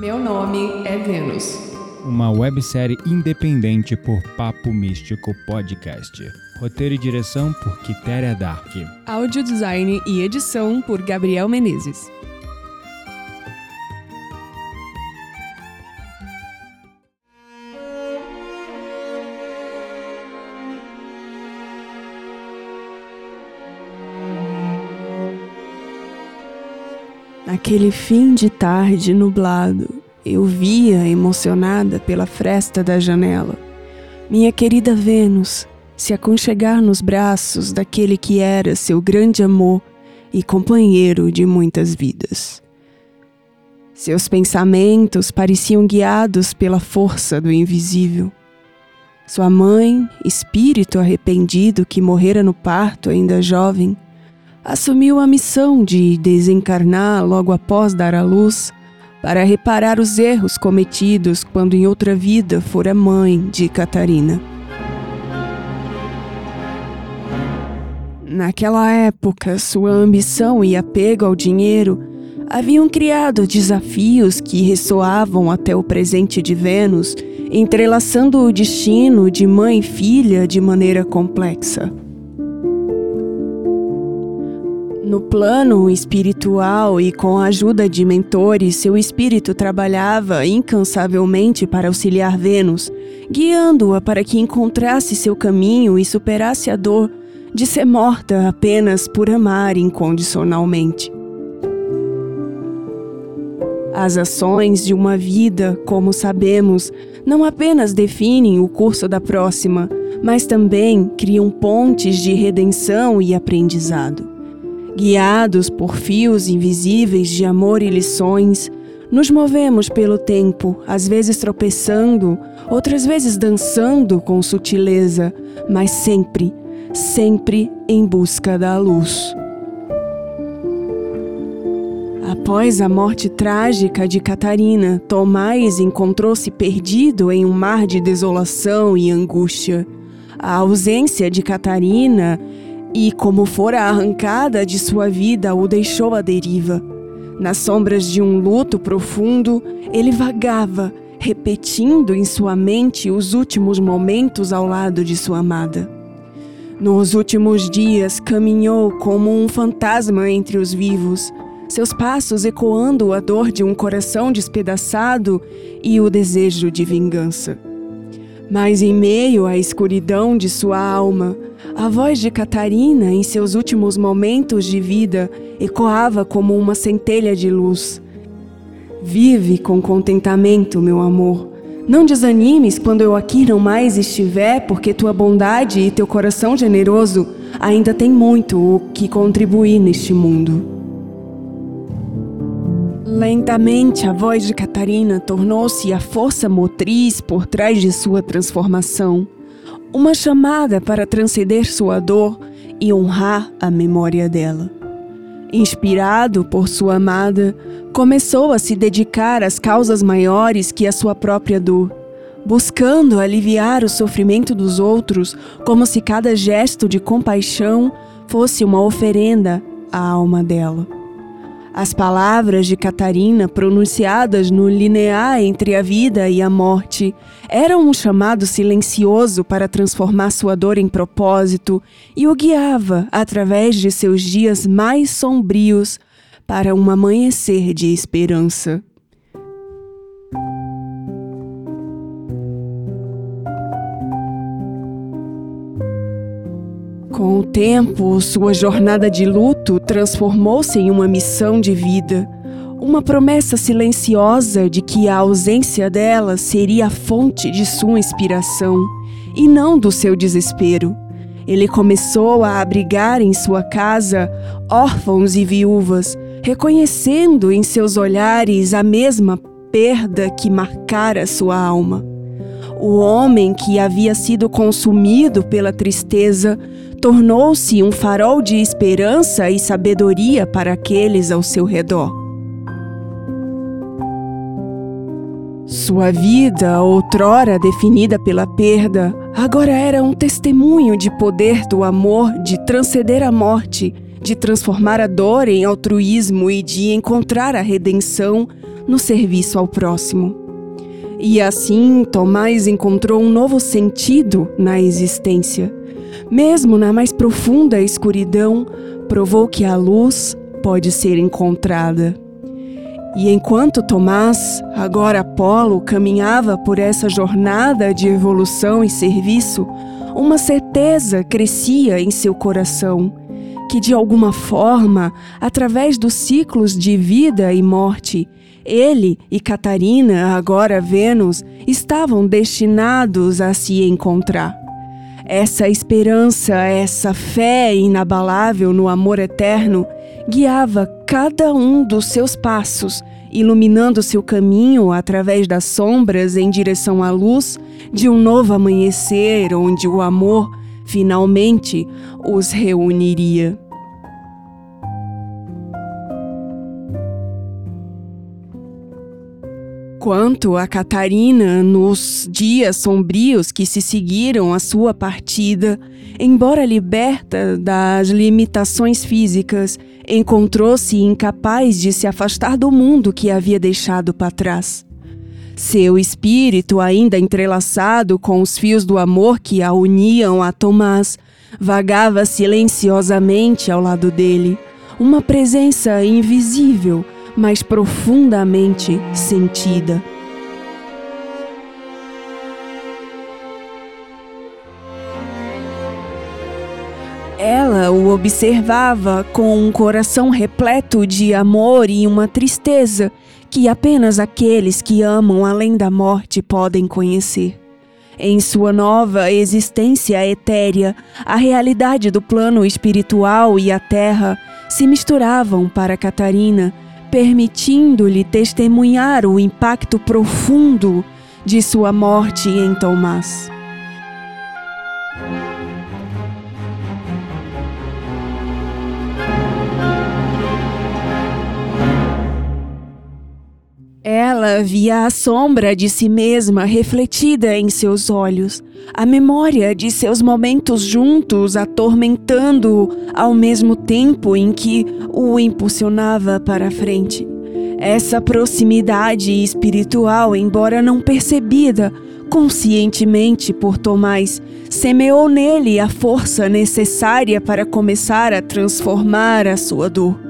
Meu nome é Vênus. Uma websérie independente por Papo Místico Podcast. Roteiro e direção por Quitéria Dark. Áudio design e edição por Gabriel Menezes. Naquele fim de tarde nublado, eu via, emocionada pela fresta da janela, minha querida Vênus se aconchegar nos braços daquele que era seu grande amor e companheiro de muitas vidas. Seus pensamentos pareciam guiados pela força do invisível. Sua mãe, espírito arrependido que morrera no parto ainda jovem, assumiu a missão de desencarnar logo após dar à luz para reparar os erros cometidos quando em outra vida fora mãe de Catarina. Naquela época, sua ambição e apego ao dinheiro haviam criado desafios que ressoavam até o presente de Vênus, entrelaçando o destino de mãe e filha de maneira complexa. No plano espiritual e com a ajuda de mentores, seu espírito trabalhava incansavelmente para auxiliar Vênus, guiando-a para que encontrasse seu caminho e superasse a dor de ser morta apenas por amar incondicionalmente. As ações de uma vida, como sabemos, não apenas definem o curso da próxima, mas também criam pontes de redenção e aprendizado. Guiados por fios invisíveis de amor e lições, nos movemos pelo tempo, às vezes tropeçando, outras vezes dançando com sutileza, mas sempre, sempre em busca da luz. Após a morte trágica de Catarina, Tomás encontrou-se perdido em um mar de desolação e angústia. A ausência de Catarina e, como fora arrancada de sua vida, o deixou à deriva. Nas sombras de um luto profundo, ele vagava, repetindo em sua mente os últimos momentos ao lado de sua amada. Nos últimos dias, caminhou como um fantasma entre os vivos, seus passos ecoando a dor de um coração despedaçado e o desejo de vingança. Mas em meio à escuridão de sua alma, a voz de Catarina, em seus últimos momentos de vida, ecoava como uma centelha de luz. Vive com contentamento, meu amor. Não desanimes quando eu aqui não mais estiver, porque tua bondade e teu coração generoso ainda têm muito o que contribuir neste mundo. Lentamente, a voz de Catarina tornou-se a força motriz por trás de sua transformação. Uma chamada para transcender sua dor e honrar a memória dela. Inspirado por sua amada, começou a se dedicar às causas maiores que a sua própria dor, buscando aliviar o sofrimento dos outros, como se cada gesto de compaixão fosse uma oferenda à alma dela. As palavras de Catarina, pronunciadas no linear entre a vida e a morte, eram um chamado silencioso para transformar sua dor em propósito e o guiava, através de seus dias mais sombrios, para um amanhecer de esperança. Com o tempo, sua jornada de luto transformou-se em uma missão de vida, uma promessa silenciosa de que a ausência dela seria a fonte de sua inspiração e não do seu desespero. Ele começou a abrigar em sua casa órfãos e viúvas, reconhecendo em seus olhares a mesma perda que marcara sua alma. O homem que havia sido consumido pela tristeza tornou-se um farol de esperança e sabedoria para aqueles ao seu redor. Sua vida, outrora definida pela perda, agora era um testemunho de poder do amor, de transcender a morte, de transformar a dor em altruísmo e de encontrar a redenção no serviço ao próximo. E assim Tomás encontrou um novo sentido na existência. Mesmo na mais profunda escuridão, provou que a luz pode ser encontrada. E enquanto Tomás, agora Apolo, caminhava por essa jornada de evolução e serviço, uma certeza crescia em seu coração que de alguma forma, através dos ciclos de vida e morte, ele e Catarina, agora Vênus, estavam destinados a se encontrar. Essa esperança, essa fé inabalável no amor eterno, guiava cada um dos seus passos, iluminando seu caminho através das sombras em direção à luz de um novo amanhecer onde o amor finalmente os reuniria. Quanto a Catarina, nos dias sombrios que se seguiram à sua partida, embora liberta das limitações físicas, encontrou-se incapaz de se afastar do mundo que havia deixado para trás. Seu espírito, ainda entrelaçado com os fios do amor que a uniam a Tomás, vagava silenciosamente ao lado dele, uma presença invisível, mas profundamente sentida. Ela o observava com um coração repleto de amor e uma tristeza que apenas aqueles que amam além da morte podem conhecer. Em sua nova existência etérea, a realidade do plano espiritual e a terra se misturavam para Catarina, permitindo-lhe testemunhar o impacto profundo de sua morte em Tomás. Ela via a sombra de si mesma refletida em seus olhos, a memória de seus momentos juntos atormentando-o ao mesmo tempo em que o impulsionava para frente. Essa proximidade espiritual, embora não percebida conscientemente por Tomás, semeou nele a força necessária para começar a transformar a sua dor.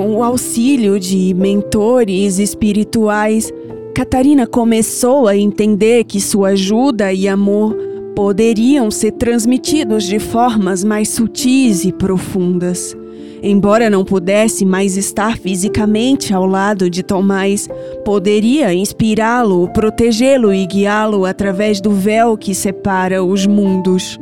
Com o auxílio de mentores espirituais, Catarina começou a entender que sua ajuda e amor poderiam ser transmitidos de formas mais sutis e profundas. Embora não pudesse mais estar fisicamente ao lado de Tomás, poderia inspirá-lo, protegê-lo e guiá-lo através do véu que separa os mundos.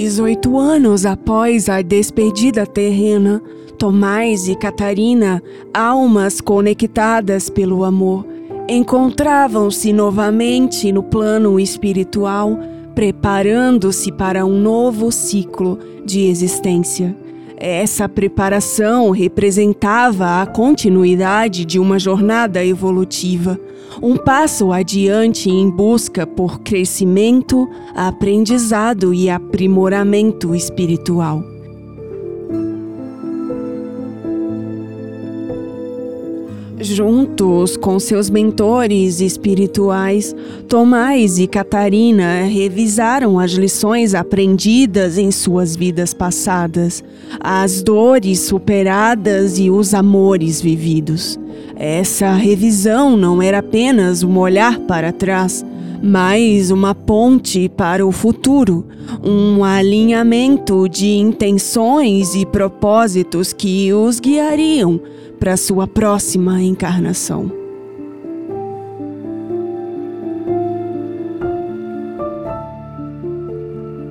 18 anos após a despedida terrena, Tomás e Catarina, almas conectadas pelo amor, encontravam-se novamente no plano espiritual, preparando-se para um novo ciclo de existência. Essa preparação representava a continuidade de uma jornada evolutiva, um passo adiante em busca por crescimento, aprendizado e aprimoramento espiritual. Juntos com seus mentores espirituais, Tomás e Catarina revisaram as lições aprendidas em suas vidas passadas, as dores superadas e os amores vividos. Essa revisão não era apenas um olhar para trás, mas uma ponte para o futuro, um alinhamento de intenções e propósitos que os guiariam para sua próxima encarnação.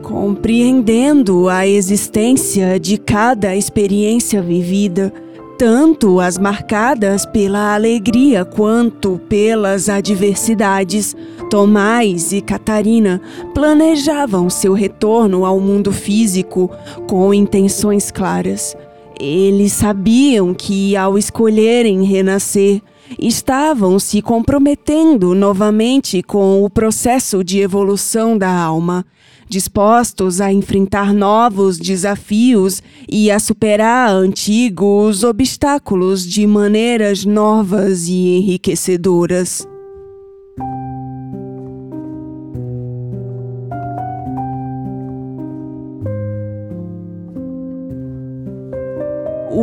Compreendendo a existência de cada experiência vivida, tanto as marcadas pela alegria quanto pelas adversidades, Tomás e Catarina planejavam seu retorno ao mundo físico com intenções claras. Eles sabiam que, ao escolherem renascer, estavam se comprometendo novamente com o processo de evolução da alma, dispostos a enfrentar novos desafios e a superar antigos obstáculos de maneiras novas e enriquecedoras.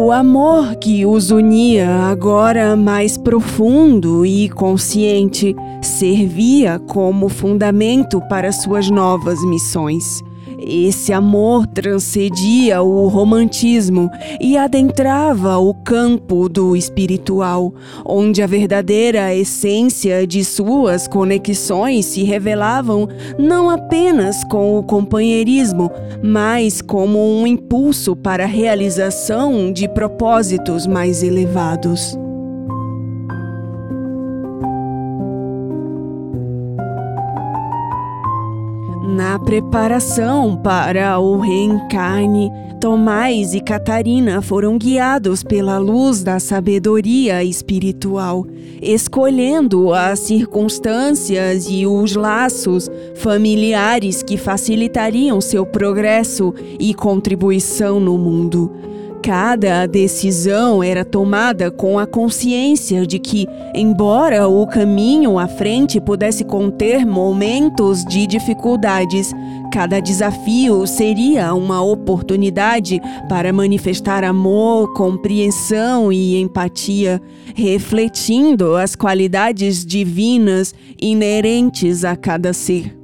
O amor que os unia, agora mais profundo e consciente, servia como fundamento para suas novas missões. Esse amor transcedia o romantismo e adentrava o campo do espiritual, onde a verdadeira essência de suas conexões se revelavam não apenas com o companheirismo, mas como um impulso para a realização de propósitos mais elevados. Na preparação para o reencarne, Tomás e Catarina foram guiados pela luz da sabedoria espiritual, escolhendo as circunstâncias e os laços familiares que facilitariam seu progresso e contribuição no mundo. Cada decisão era tomada com a consciência de que, embora o caminho à frente pudesse conter momentos de dificuldades, cada desafio seria uma oportunidade para manifestar amor, compreensão e empatia, refletindo as qualidades divinas inerentes a cada ser.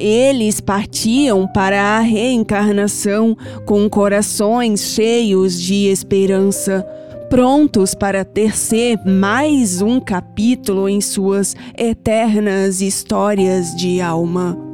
Eles partiam para a reencarnação com corações cheios de esperança, prontos para tecer mais um capítulo em suas eternas histórias de alma.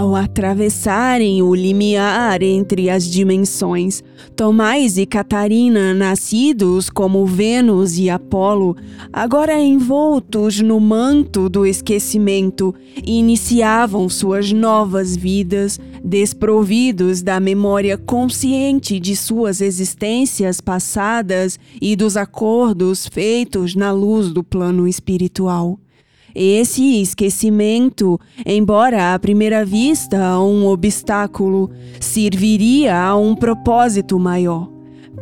Ao atravessarem o limiar entre as dimensões, Tomás e Catarina, nascidos como Vênus e Apolo, agora envoltos no manto do esquecimento, iniciavam suas novas vidas, desprovidos da memória consciente de suas existências passadas e dos acordos feitos na luz do plano espiritual. Esse esquecimento, embora à primeira vista um obstáculo, serviria a um propósito maior,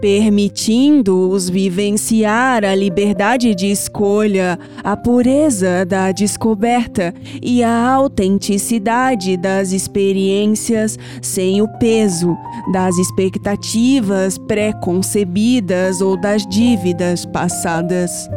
permitindo-os vivenciar a liberdade de escolha, a pureza da descoberta e a autenticidade das experiências sem o peso das expectativas pré-concebidas ou das dívidas passadas.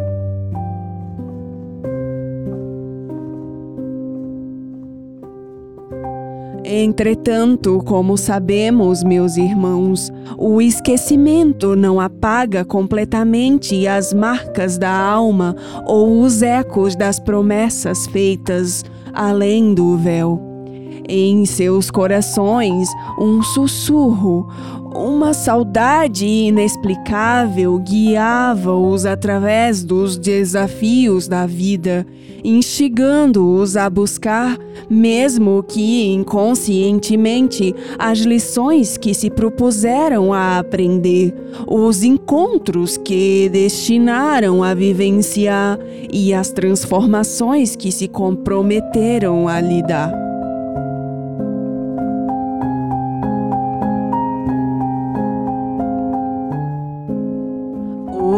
Entretanto, como sabemos, meus irmãos, o esquecimento não apaga completamente as marcas da alma ou os ecos das promessas feitas além do véu. Em seus corações, um sussurro, uma saudade inexplicável guiava-os através dos desafios da vida, instigando-os a buscar, mesmo que inconscientemente, as lições que se propuseram a aprender, os encontros que destinaram a vivenciar e as transformações que se comprometeram a lidar.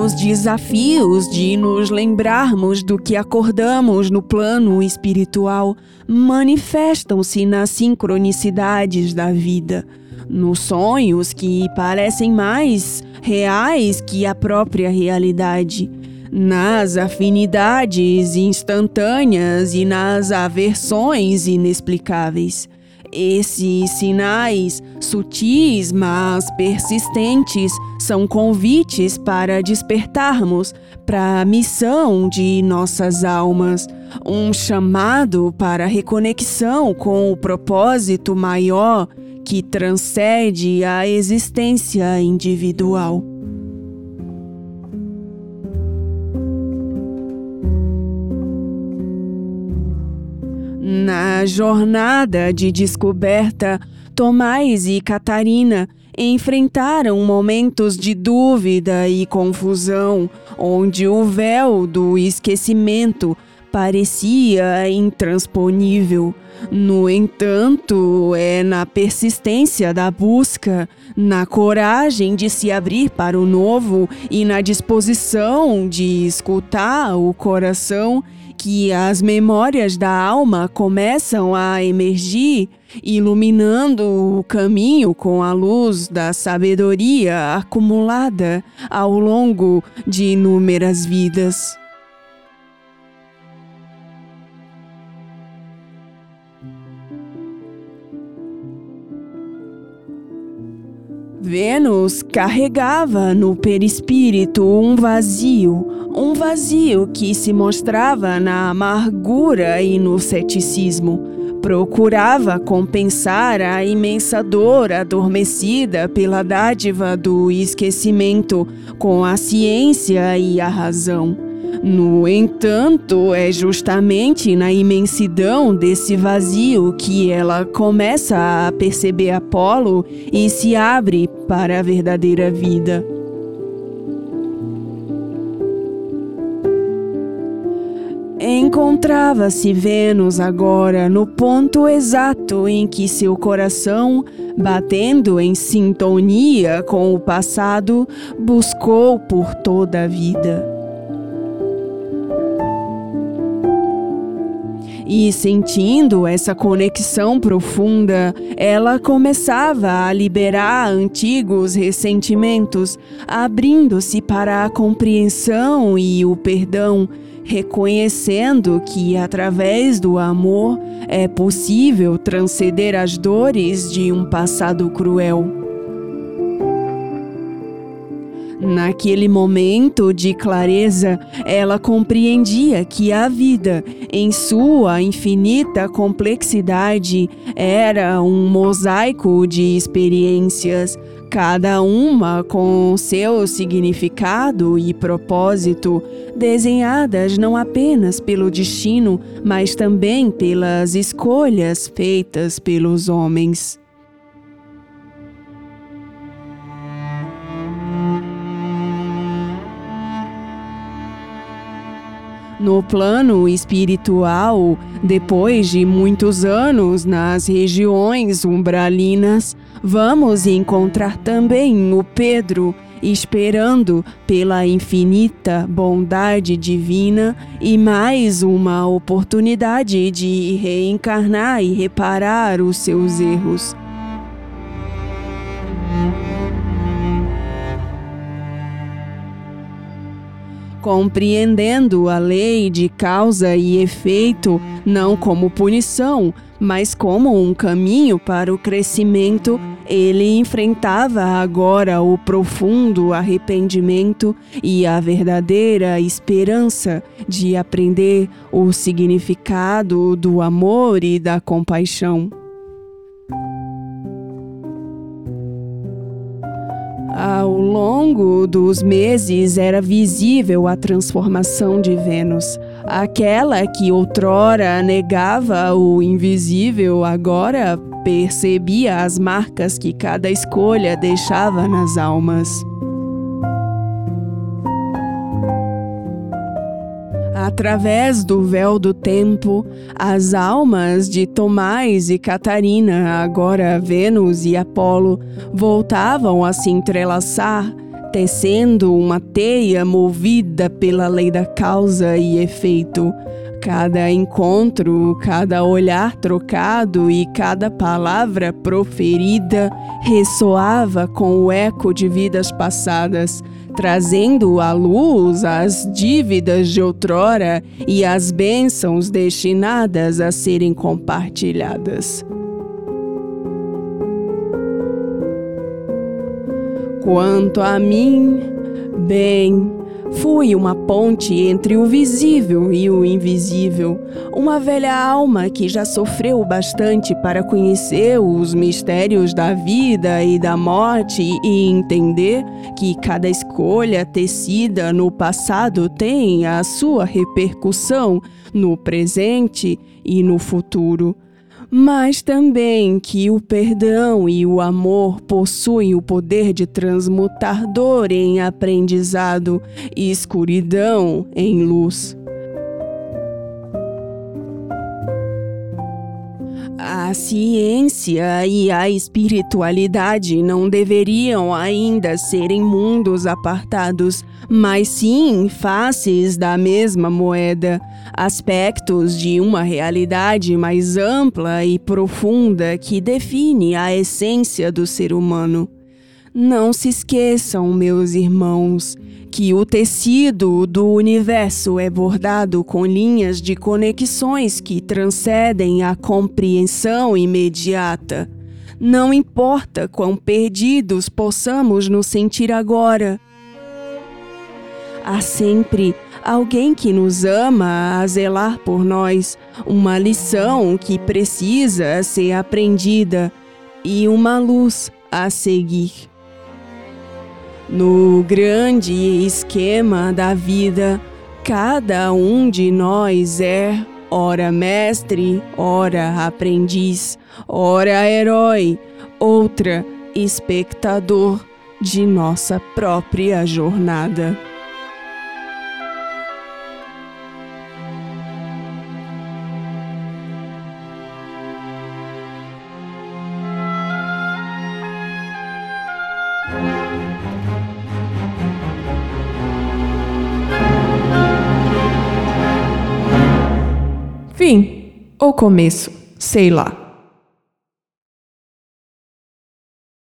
Os desafios de nos lembrarmos do que acordamos no plano espiritual manifestam-se nas sincronicidades da vida, nos sonhos que parecem mais reais que a própria realidade, nas afinidades instantâneas e nas aversões inexplicáveis. Esses sinais, sutis mas persistentes, são convites para despertarmos para a missão de nossas almas, um chamado para reconexão com o propósito maior que transcende a existência individual. Na Na jornada de descoberta, Tomás e Catarina enfrentaram momentos de dúvida e confusão, onde o véu do esquecimento parecia intransponível. No entanto, é na persistência da busca, na coragem de se abrir para o novo e na disposição de escutar o coração que as memórias da alma começam a emergir, iluminando o caminho com a luz da sabedoria acumulada ao longo de inúmeras vidas. Vênus carregava no perispírito um vazio, um vazio que se mostrava na amargura e no ceticismo. Procurava compensar a imensa dor adormecida pela dádiva do esquecimento com a ciência e a razão. No entanto, é justamente na imensidão desse vazio que ela começa a perceber Apolo e se abre para a verdadeira vida. Encontrava-se Vênus agora no ponto exato em que seu coração, batendo em sintonia com o passado, buscou por toda a vida. E sentindo essa conexão profunda, ela começava a liberar antigos ressentimentos, abrindo-se para a compreensão e o perdão, reconhecendo que através do amor é possível transcender as dores de um passado cruel. Naquele momento de clareza, ela compreendia que a vida, em sua infinita complexidade, era um mosaico de experiências, cada uma com seu significado e propósito, desenhadas não apenas pelo destino, mas também pelas escolhas feitas pelos homens. No plano espiritual, depois de muitos anos nas regiões umbralinas, vamos encontrar também o Pedro esperando pela infinita bondade divina e mais uma oportunidade de reencarnar e reparar os seus erros. Compreendendo a lei de causa e efeito não como punição, mas como um caminho para o crescimento, ele enfrentava agora o profundo arrependimento e a verdadeira esperança de aprender o significado do amor e da compaixão. Ao longo dos meses era visível a transformação de Vênus. Aquela que outrora negava o invisível, agora percebia as marcas que cada escolha deixava nas almas. Através do véu do tempo, as almas de Tomás e Catarina, agora Vênus e Apolo, voltavam a se entrelaçar, tecendo uma teia movida pela lei da causa e efeito. Cada encontro, cada olhar trocado e cada palavra proferida ressoava com o eco de vidas passadas trazendo à luz as dívidas de outrora e as bênçãos destinadas a serem compartilhadas. Quanto a mim, bem, Fui uma ponte entre o visível e o invisível, uma velha alma que já sofreu bastante para conhecer os mistérios da vida e da morte e entender que cada escolha tecida no passado tem a sua repercussão no presente e no futuro. Mas também que o perdão e o amor possuem o poder de transmutar dor em aprendizado e escuridão em luz. A ciência e a espiritualidade não deveriam ainda serem mundos apartados, mas sim faces da mesma moeda, aspectos de uma realidade mais ampla e profunda que define a essência do ser humano. Não se esqueçam, meus irmãos, que o tecido do universo é bordado com linhas de conexões que transcendem a compreensão imediata. Não importa quão perdidos possamos nos sentir agora. Há sempre alguém que nos ama a zelar por nós, uma lição que precisa ser aprendida e uma luz a seguir. No grande esquema da vida, cada um de nós é, ora mestre, ora aprendiz, ora herói, outra espectador de nossa própria jornada. Começo, sei lá.